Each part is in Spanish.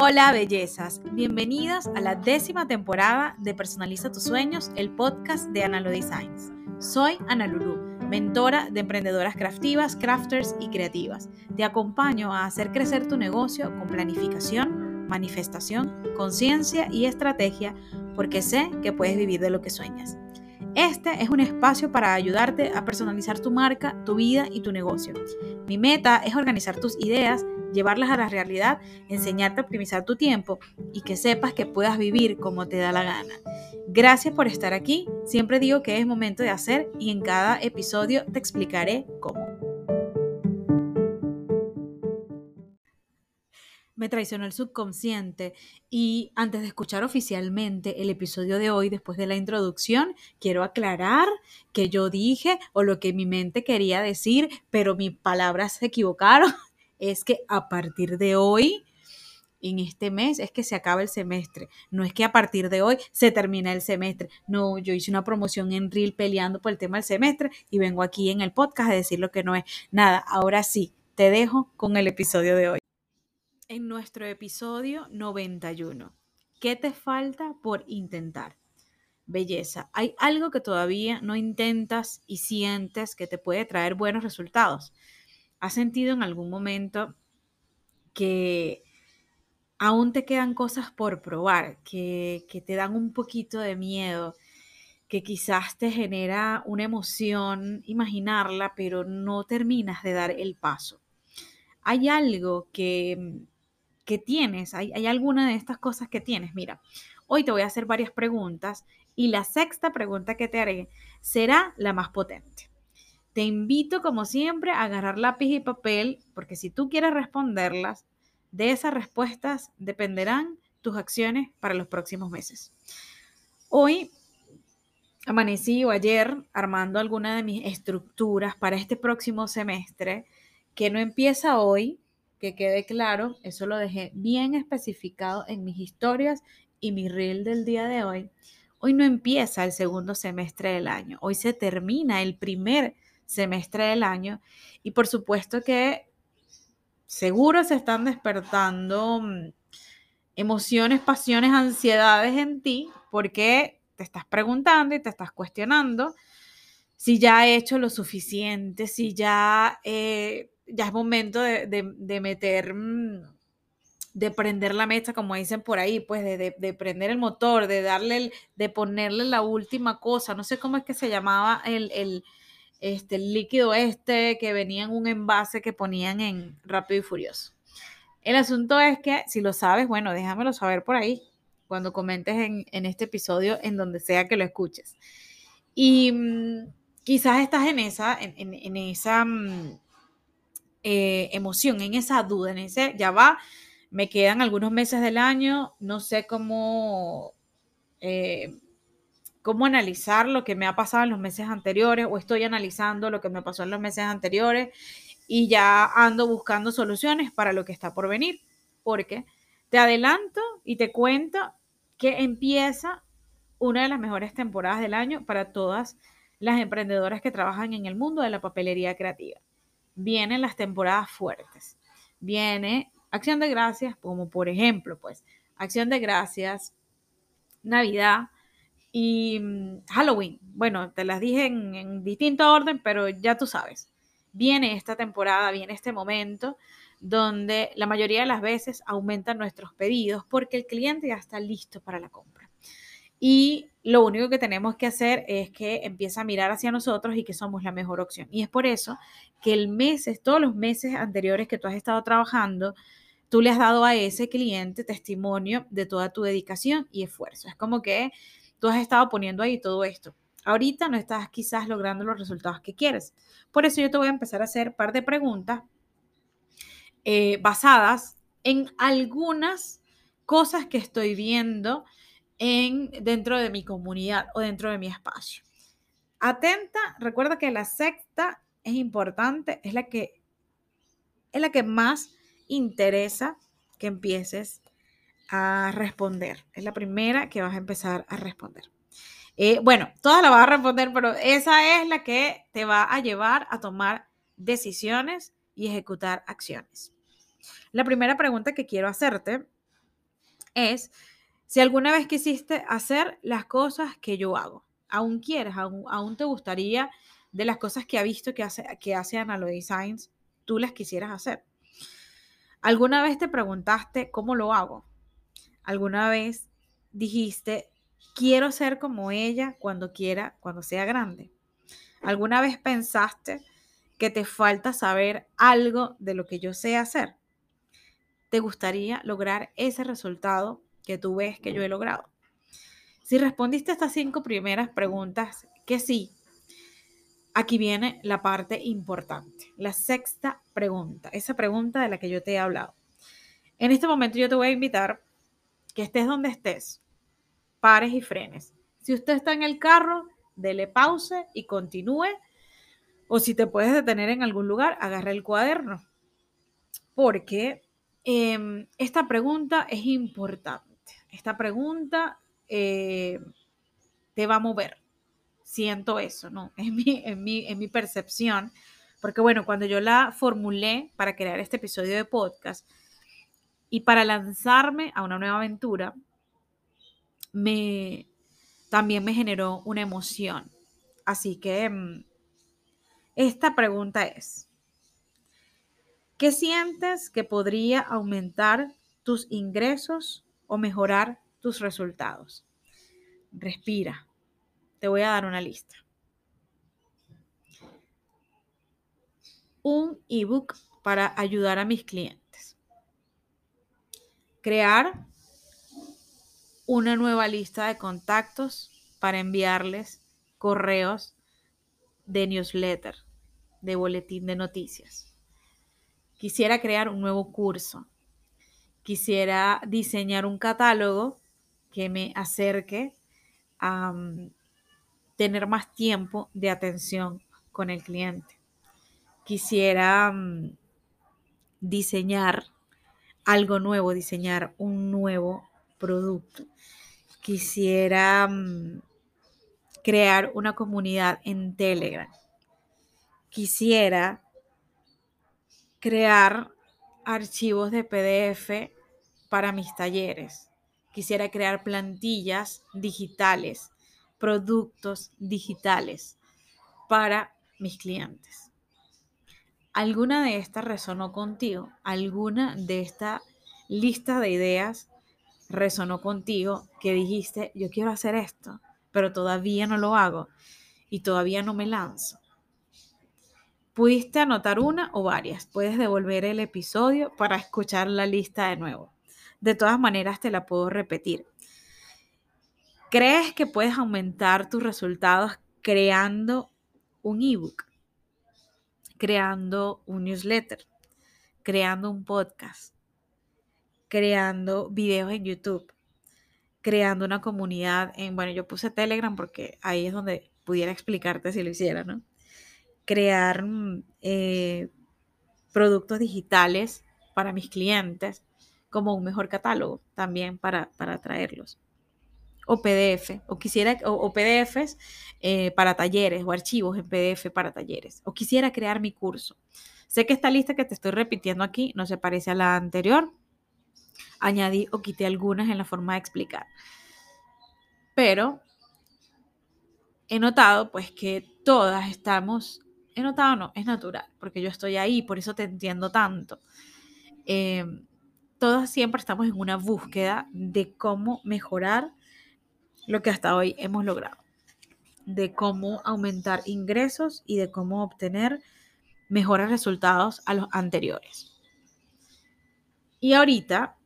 Hola bellezas, bienvenidas a la décima temporada de Personaliza tus sueños, el podcast de Analo Designs. Soy Ana Lulu, mentora de emprendedoras craftivas, crafters y creativas. Te acompaño a hacer crecer tu negocio con planificación, manifestación, conciencia y estrategia porque sé que puedes vivir de lo que sueñas. Este es un espacio para ayudarte a personalizar tu marca, tu vida y tu negocio. Mi meta es organizar tus ideas llevarlas a la realidad, enseñarte a optimizar tu tiempo y que sepas que puedas vivir como te da la gana. Gracias por estar aquí. Siempre digo que es momento de hacer y en cada episodio te explicaré cómo. me traicionó el subconsciente y antes de escuchar oficialmente el episodio de hoy, después de la introducción, quiero aclarar que yo dije o lo que mi mente quería decir, pero mis palabras se equivocaron es que a partir de hoy, en este mes, es que se acaba el semestre. No es que a partir de hoy se termina el semestre. No, yo hice una promoción en Reel peleando por el tema del semestre y vengo aquí en el podcast a decir lo que no es. Nada, ahora sí, te dejo con el episodio de hoy. En nuestro episodio 91, ¿qué te falta por intentar? Belleza, ¿hay algo que todavía no intentas y sientes que te puede traer buenos resultados? ¿Has sentido en algún momento que aún te quedan cosas por probar, que, te dan un poquito de miedo, que quizás te genera una emoción imaginarla, pero no terminas de dar el paso? ¿Hay algo que, que tienes? ¿Hay, ¿Hay alguna de estas cosas que tienes? Mira, hoy te voy a hacer varias preguntas y la sexta pregunta que te haré será la más potente. Te invito, como siempre, a agarrar lápiz y papel, porque si tú quieres responderlas, de esas respuestas dependerán tus acciones para los próximos meses. Hoy amanecí o ayer armando alguna de mis estructuras para este próximo semestre, que no empieza hoy, que quede claro, eso lo dejé bien especificado en mis historias y mi reel del día de hoy. Hoy no empieza el segundo semestre del año, hoy se termina el primer semestre del año. Y por supuesto que seguro se están despertando mm, emociones, pasiones, ansiedades en ti, porque te estás preguntando y te estás cuestionando si ya he hecho lo suficiente, si ya, eh, ya es momento de, meter, mm, de prender la mecha, como dicen por ahí, pues de, de, prender el motor, de darle, de ponerle la última cosa, no sé cómo es que se llamaba el, el este, líquido este que venía en un envase que ponían en Rápido y Furioso. El asunto es que, si lo sabes, bueno, déjamelo saber por ahí, cuando comentes en, este episodio, en donde sea que lo escuches. Y mm, quizás estás en esa, en, esa mm, eh, emoción, en esa duda, en ese, ya va, me quedan algunos meses del año, no sé cómo... Eh, cómo analizar lo que me ha pasado en los meses anteriores o estoy analizando lo que me pasó en los meses anteriores y ya ando buscando soluciones para lo que está por venir. Porque te adelanto y te cuento que empieza una de las mejores temporadas del año para todas las emprendedoras que trabajan en el mundo de la papelería creativa. Vienen las temporadas fuertes. Viene Acción de Gracias, como por ejemplo, pues, Acción de Gracias, Navidad, y mm, Halloween. Bueno, te las dije en, distinto orden, pero ya tú sabes. Viene esta temporada, viene este momento donde la mayoría de las veces aumentan nuestros pedidos porque el cliente ya está listo para la compra. Y lo único que tenemos que hacer es que empiece a mirar hacia nosotros y que somos la mejor opción. Y es por eso que el mes, todos los meses anteriores que tú has estado trabajando, tú le has dado a ese cliente testimonio de toda tu dedicación y esfuerzo. Es como que tú has estado poniendo ahí todo esto. Ahorita no estás quizás logrando los resultados que quieres. Por eso yo te voy a empezar a hacer un par de preguntas eh, basadas en algunas cosas que estoy viendo en, dentro de mi comunidad o dentro de mi espacio. Atenta, recuerda que la sexta es importante, es la que, es la que más interesa que empieces a responder. Es la primera que vas a empezar a responder. Eh, bueno, todas la vas a responder, pero esa es la que te va a llevar a tomar decisiones y ejecutar acciones. La primera pregunta que quiero hacerte es si alguna vez quisiste hacer las cosas que yo hago. Aún quieres, aún, te gustaría de las cosas que ha visto que hace, que hace Analo Designs, tú las quisieras hacer. ¿Alguna vez te preguntaste cómo lo hago? ¿Alguna vez dijiste, quiero ser como ella cuando quiera, cuando sea grande? ¿Alguna vez pensaste que te falta saber algo de lo que yo sé hacer? ¿Te gustaría lograr ese resultado que tú ves que yo he logrado? Si respondiste a estas cinco primeras preguntas que sí, aquí viene la parte importante, la sexta pregunta, esa pregunta de la que yo te he hablado. En este momento yo te voy a invitar que estés donde estés, pares y frenes. Si usted está en el carro, dele pause y continúe. O si te puedes detener en algún lugar, agarra el cuaderno. Porque em, esta pregunta es importante. Esta pregunta eh, te va a mover. Siento eso, ¿no? Es mi, en, mi, en mi percepción. Porque bueno, cuando yo la formulé para crear este episodio de podcast y para lanzarme a una nueva aventura, me, también me generó una emoción. Así que mm, esta pregunta es, ¿qué sientes que podría aumentar tus ingresos o mejorar tus resultados? Respira. Te voy a dar una lista. Un ebook para ayudar a mis clientes. Crear una nueva lista de contactos para enviarles correos de newsletter, de boletín de noticias. Quisiera crear un nuevo curso. Quisiera diseñar un catálogo que me acerque a mm, tener más tiempo de atención con el cliente. Quisiera mm, diseñar algo nuevo, diseñar un nuevo producto. Quisiera mm, crear una comunidad en Telegram. Quisiera crear archivos de PDF para mis talleres. Quisiera crear plantillas digitales, productos digitales para mis clientes. ¿Alguna de estas resonó contigo? ¿Alguna de esta lista de ideas resonó contigo que dijiste, yo quiero hacer esto, pero todavía no lo hago y todavía no me lanzo? Pudiste anotar una o varias. Puedes devolver el episodio para escuchar la lista de nuevo. De todas maneras, te la puedo repetir. ¿Crees que puedes aumentar tus resultados creando un ebook, creando un newsletter, creando un podcast, creando videos en YouTube, creando una comunidad en, bueno, yo puse Telegram porque ahí es donde pudiera explicarte si lo hiciera, ¿no? Crear mm, eh, productos digitales para mis clientes como un mejor catálogo también para, para traerlos. O PDF, o quisiera, o, PDFs eh, para talleres, o archivos en PDF para talleres, o quisiera crear mi curso. Sé que esta lista que te estoy repitiendo aquí no se parece a la anterior, añadí o quité algunas en la forma de explicar. Pero he notado pues que todas estamos, he notado no, es natural, porque yo estoy ahí, por eso te entiendo tanto. Eh, todas siempre estamos en una búsqueda de cómo mejorar lo que hasta hoy hemos logrado, de cómo aumentar ingresos y de cómo obtener mejores resultados a los anteriores. Y ahorita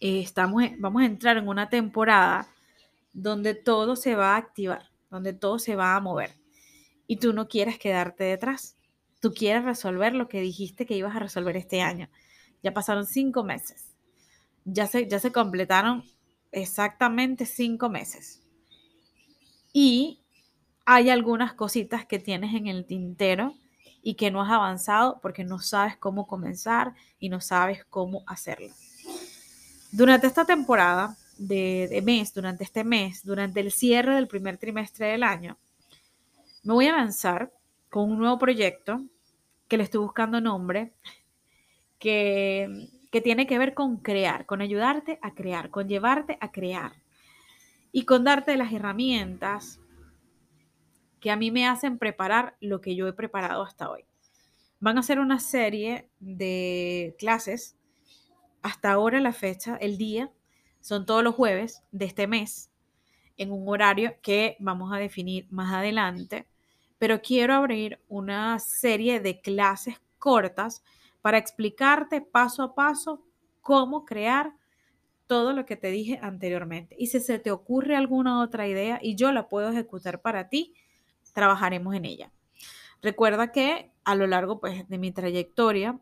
eh, estamos, vamos a entrar en una temporada donde todo se va a activar, donde todo se va a mover. Y tú no quieres quedarte detrás. Tú quieres resolver lo que dijiste que ibas a resolver este año. Ya pasaron cinco meses. Ya se, ya se completaron exactamente cinco meses. Y hay algunas cositas que tienes en el tintero y que no has avanzado porque no sabes cómo comenzar y no sabes cómo hacerlo. Durante esta temporada de, mes, durante este mes, durante el cierre del primer trimestre del año, me voy a lanzar con un nuevo proyecto que le estoy buscando nombre, que, que tiene que ver con crear, con ayudarte a crear, con llevarte a crear y con darte las herramientas que a mí me hacen preparar lo que yo he preparado hasta hoy. Van a ser una serie de clases. Hasta ahora la fecha, el día, son todos los jueves de este mes, en un horario que vamos a definir más adelante. Pero quiero abrir una serie de clases cortas para explicarte paso a paso cómo crear todo lo que te dije anteriormente. Y si se te ocurre alguna otra idea y yo la puedo ejecutar para ti, trabajaremos en ella. Recuerda que a lo largo pues, de mi trayectoria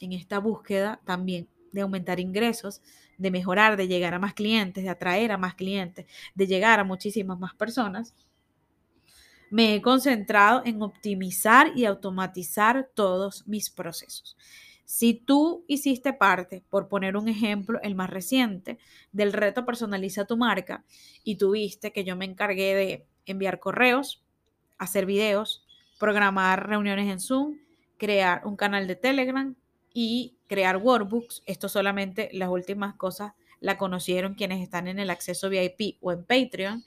en esta búsqueda también de aumentar ingresos, de mejorar, de llegar a más clientes, de atraer a más clientes, de llegar a muchísimas más personas, me he concentrado en optimizar y automatizar todos mis procesos. Si tú hiciste parte, por poner un ejemplo, el más reciente, del reto personaliza tu marca y tuviste que yo me encargué de enviar correos, hacer videos, programar reuniones en Zoom, crear un canal de Telegram y crear workbooks. Esto solamente las últimas cosas la conocieron quienes están en el acceso VIP o en Patreon.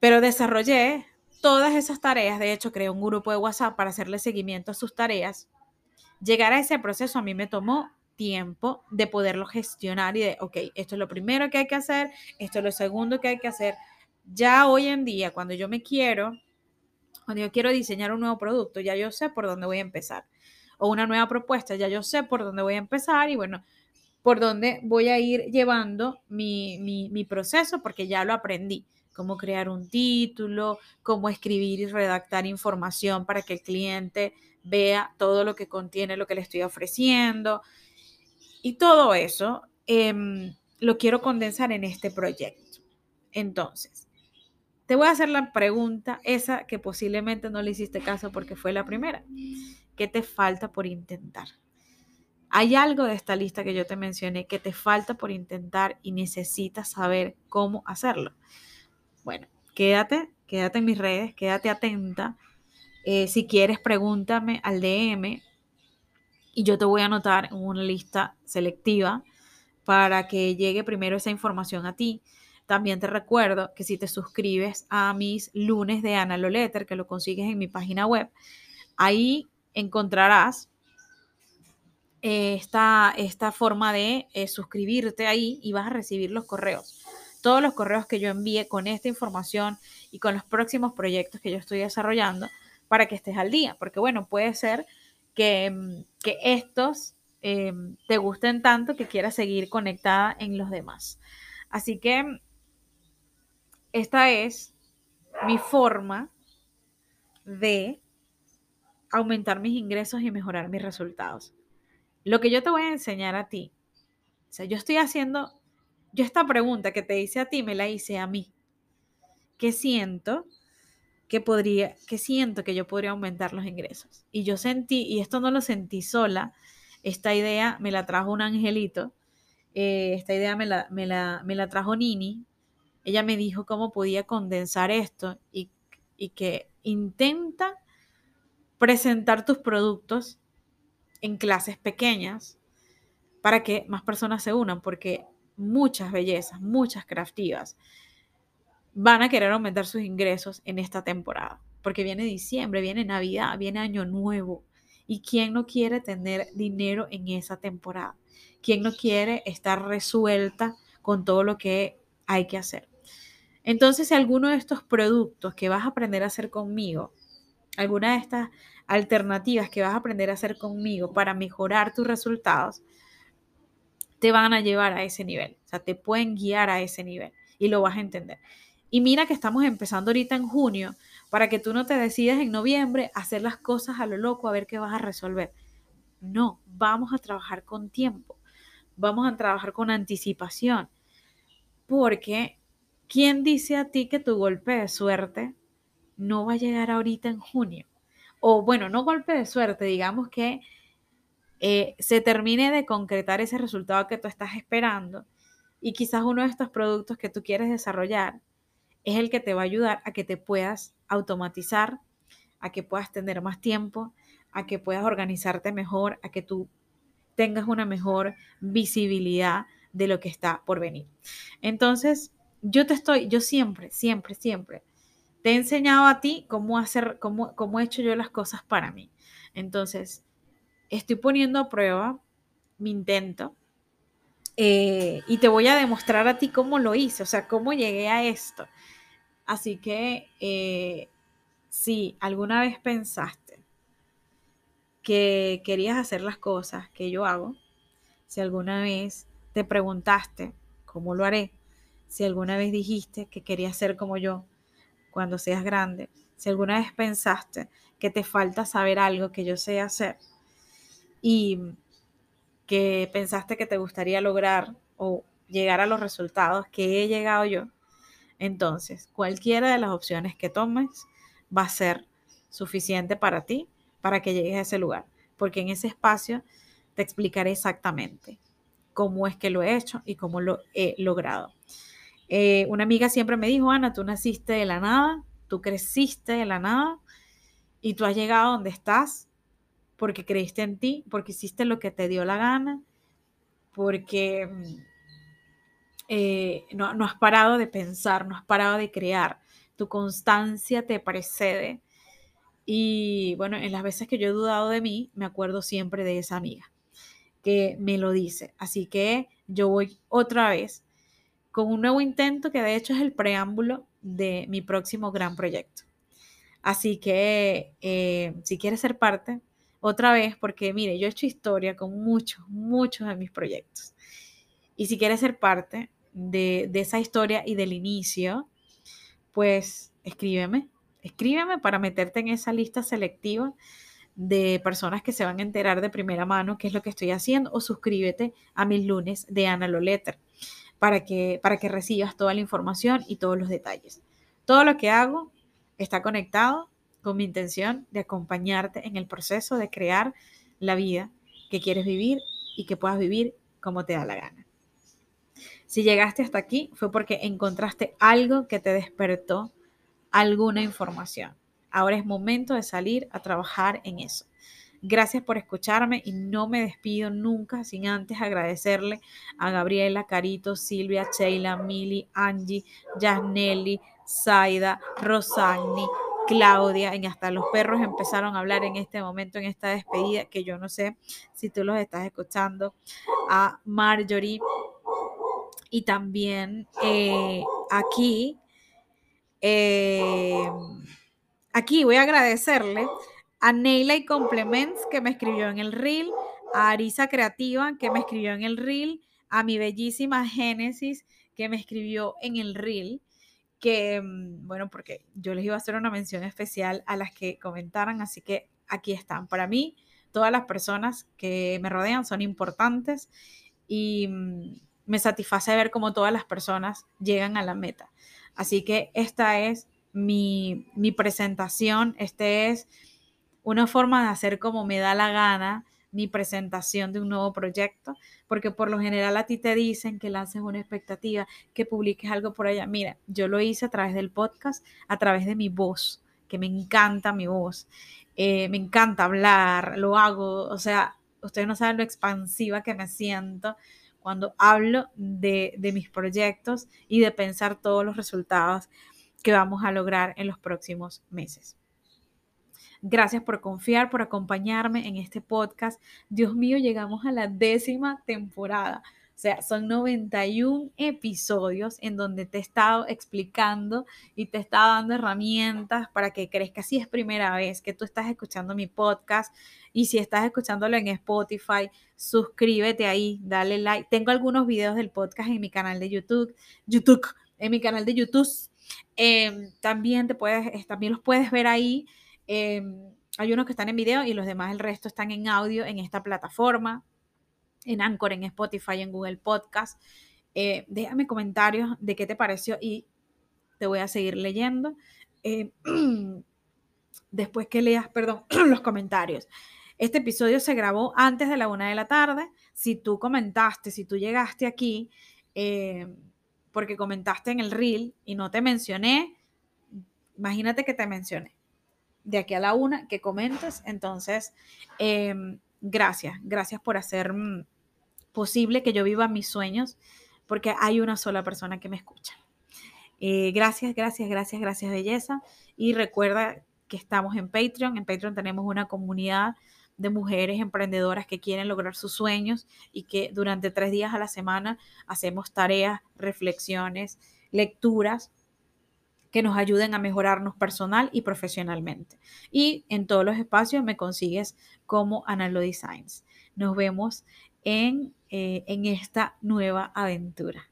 Pero desarrollé todas esas tareas. De hecho, creé un grupo de WhatsApp para hacerle seguimiento a sus tareas. Llegar a ese proceso a mí me tomó tiempo de poderlo gestionar y de, ok, esto es lo primero que hay que hacer, esto es lo segundo que hay que hacer. Ya hoy en día, cuando yo me quiero cuando yo quiero diseñar un nuevo producto, ya yo sé por dónde voy a empezar. O una nueva propuesta, ya yo sé por dónde voy a empezar y bueno, por dónde voy a ir llevando mi, mi, proceso porque ya lo aprendí. Cómo crear un título, cómo escribir y redactar información para que el cliente vea todo lo que contiene lo que le estoy ofreciendo. Y todo eso em, lo quiero condensar en este proyecto. Entonces, te voy a hacer la pregunta, esa que posiblemente no le hiciste caso porque fue la primera. ¿Qué te falta por intentar? Hay algo de esta lista que yo te mencioné que te falta por intentar y necesitas saber cómo hacerlo. Bueno, quédate, quédate en mis redes, quédate atenta. Eh, si quieres, pregúntame al DM y yo te voy a anotar en una lista selectiva para que llegue primero esa información a ti también te recuerdo que si te suscribes a mis lunes de Ana Loletter, que lo consigues en mi página web, ahí encontrarás esta, esta forma de eh, suscribirte ahí y vas a recibir los correos. Todos los correos que yo envíe con esta información y con los próximos proyectos que yo estoy desarrollando para que estés al día. Porque bueno, puede ser que, mm, que estos em, te gusten tanto que quieras seguir conectada en los demás. Así que esta es mi forma de aumentar mis ingresos y mejorar mis resultados. Lo que yo te voy a enseñar a ti, o sea, yo estoy haciendo, yo esta pregunta que te hice a ti me la hice a mí. ¿Qué siento que podría, que siento que yo podría aumentar los ingresos? Y yo sentí, y esto no lo sentí sola, esta idea me la trajo un angelito, eh, esta idea me la, me la trajo Nini, ella me dijo cómo podía condensar esto y, que intenta presentar tus productos en clases pequeñas para que más personas se unan, porque muchas bellezas, muchas craftivas van a querer aumentar sus ingresos en esta temporada, porque viene diciembre, viene Navidad, viene Año Nuevo. ¿Y quién no quiere tener dinero en esa temporada? ¿Quién no quiere estar resuelta con todo lo que hay que hacer? Entonces, si alguno de estos productos que vas a aprender a hacer conmigo, alguna de estas alternativas que vas a aprender a hacer conmigo para mejorar tus resultados, te van a llevar a ese nivel, o sea, te pueden guiar a ese nivel y lo vas a entender. Y mira que estamos empezando ahorita en junio para que tú no te decidas en noviembre a hacer las cosas a lo loco a ver qué vas a resolver. No, vamos a trabajar con tiempo, vamos a trabajar con anticipación, porque ¿Quién dice a ti que tu golpe de suerte no va a llegar ahorita en junio? O bueno, no golpe de suerte, digamos que eh, se termine de concretar ese resultado que tú estás esperando y quizás uno de estos productos que tú quieres desarrollar es el que te va a ayudar a que te puedas automatizar, a que puedas tener más tiempo, a que puedas organizarte mejor, a que tu tengas una mejor visibilidad de lo que está por venir. Entonces, yo te estoy, yo siempre, siempre, siempre te he enseñado a ti cómo hacer, cómo, cómo he hecho yo las cosas para mí. Entonces, estoy poniendo a prueba mi intento eh, y te voy a demostrar a ti cómo lo hice, o sea, cómo llegué a esto. Así que eh, si alguna vez pensaste que querías hacer las cosas que yo hago, si alguna vez te preguntaste cómo lo haré, si alguna vez dijiste que querías ser como yo cuando seas grande, si alguna vez pensaste que te falta saber algo que yo sé hacer y que pensaste que te gustaría lograr o llegar a los resultados que he llegado yo, entonces cualquiera de las opciones que tomes va a ser suficiente para ti para que llegues a ese lugar, porque en ese espacio te explicaré exactamente cómo es que lo he hecho y cómo lo he logrado. Eh, una amiga siempre me dijo, Ana, tú naciste de la nada, tú creciste de la nada y tú has llegado donde estás porque creíste en ti, porque hiciste lo que te dio la gana, porque mm, eh, no, no has parado de pensar, no has parado de crear. Tu constancia te precede. Y bueno, en las veces que yo he dudado de mí, me acuerdo siempre de esa amiga que me lo dice. Así que yo voy otra vez con un nuevo intento que de hecho es el preámbulo de mi próximo gran proyecto. Así que eh, si quieres ser parte, otra vez, porque mire, yo he hecho historia con muchos, muchos de mis proyectos. Y si quieres ser parte de, de esa historia y del inicio, pues escríbeme, escríbeme para meterte en esa lista selectiva de personas que se van a enterar de primera mano qué es lo que estoy haciendo o suscríbete a mis lunes de Ana Loletter para que, para que recibas toda la información y todos los detalles. Todo lo que hago está conectado con mi intención de acompañarte en el proceso de crear la vida que quieres vivir y que puedas vivir como te da la gana. Si llegaste hasta aquí fue porque encontraste algo que te despertó alguna información. Ahora es momento de salir a trabajar en eso. Gracias por escucharme y no me despido nunca sin antes agradecerle a Gabriela, Carito, Silvia, Sheila, Mili, Angie, Jasnelli, Zaida, Rosagni, Claudia, y hasta los perros empezaron a hablar en este momento, en esta despedida, que yo no sé si tú los estás escuchando, a Marjorie y también eh, aquí. Eh, Aquí voy a agradecerle a Neila y Complements que me escribió en el reel, a Arisa Creativa que me escribió en el reel, a mi bellísima Génesis que me escribió en el reel, que mm, bueno, porque yo les iba a hacer una mención especial a las que comentaran, así que aquí están. Para mí, todas las personas que me rodean son importantes y mm, me satisface ver cómo todas las personas llegan a la meta. Así que esta es mi, presentación. Este es una forma de hacer como me da la gana mi presentación de un nuevo proyecto, porque por lo general a ti te dicen que lances una expectativa, que publiques algo por allá. Mira, yo lo hice a través del podcast, a través de mi voz, que me encanta mi voz, eh, me encanta hablar, lo hago, o sea, ustedes no saben lo expansiva que me siento cuando hablo de, de mis proyectos y de pensar todos los resultados que vamos a lograr en los próximos meses. Gracias por confiar, por acompañarme en este podcast. Dios mío, llegamos a la décima temporada. O sea, son 91 episodios en donde te he estado explicando y te he estado dando herramientas para que crezcas. Si es primera vez que tú estás escuchando mi podcast y si estás escuchándolo en Spotify, suscríbete ahí, dale like. Tengo algunos videos del podcast en mi canal de YouTube, YouTube, en mi canal de YouTube Em, también, te puedes, también los puedes ver ahí. Em, hay unos que están en video y los demás, el resto están en audio en esta plataforma, en Anchor, en Spotify, en Google Podcast. Eh, déjame comentarios de qué te pareció y te voy a seguir leyendo. Em, después que leas, perdón, los comentarios. Este episodio se grabó antes de la una de la tarde. Si tú comentaste, si tú llegaste aquí, porque comentaste en el reel y no te mencioné, imagínate que te mencioné. De aquí a la una que comentes, entonces em, gracias, gracias por hacer mm, posible que yo viva mis sueños, porque hay una sola persona que me escucha. Eh, gracias, gracias, gracias, gracias, belleza. Y recuerda que estamos en Patreon. En Patreon tenemos una comunidad de mujeres emprendedoras que quieren lograr sus sueños y que durante tres días a la semana hacemos tareas, reflexiones, lecturas que nos ayuden a mejorarnos personal y profesionalmente. Y en todos los espacios me consigues como Analo Designs. Nos vemos en, eh, en esta nueva aventura.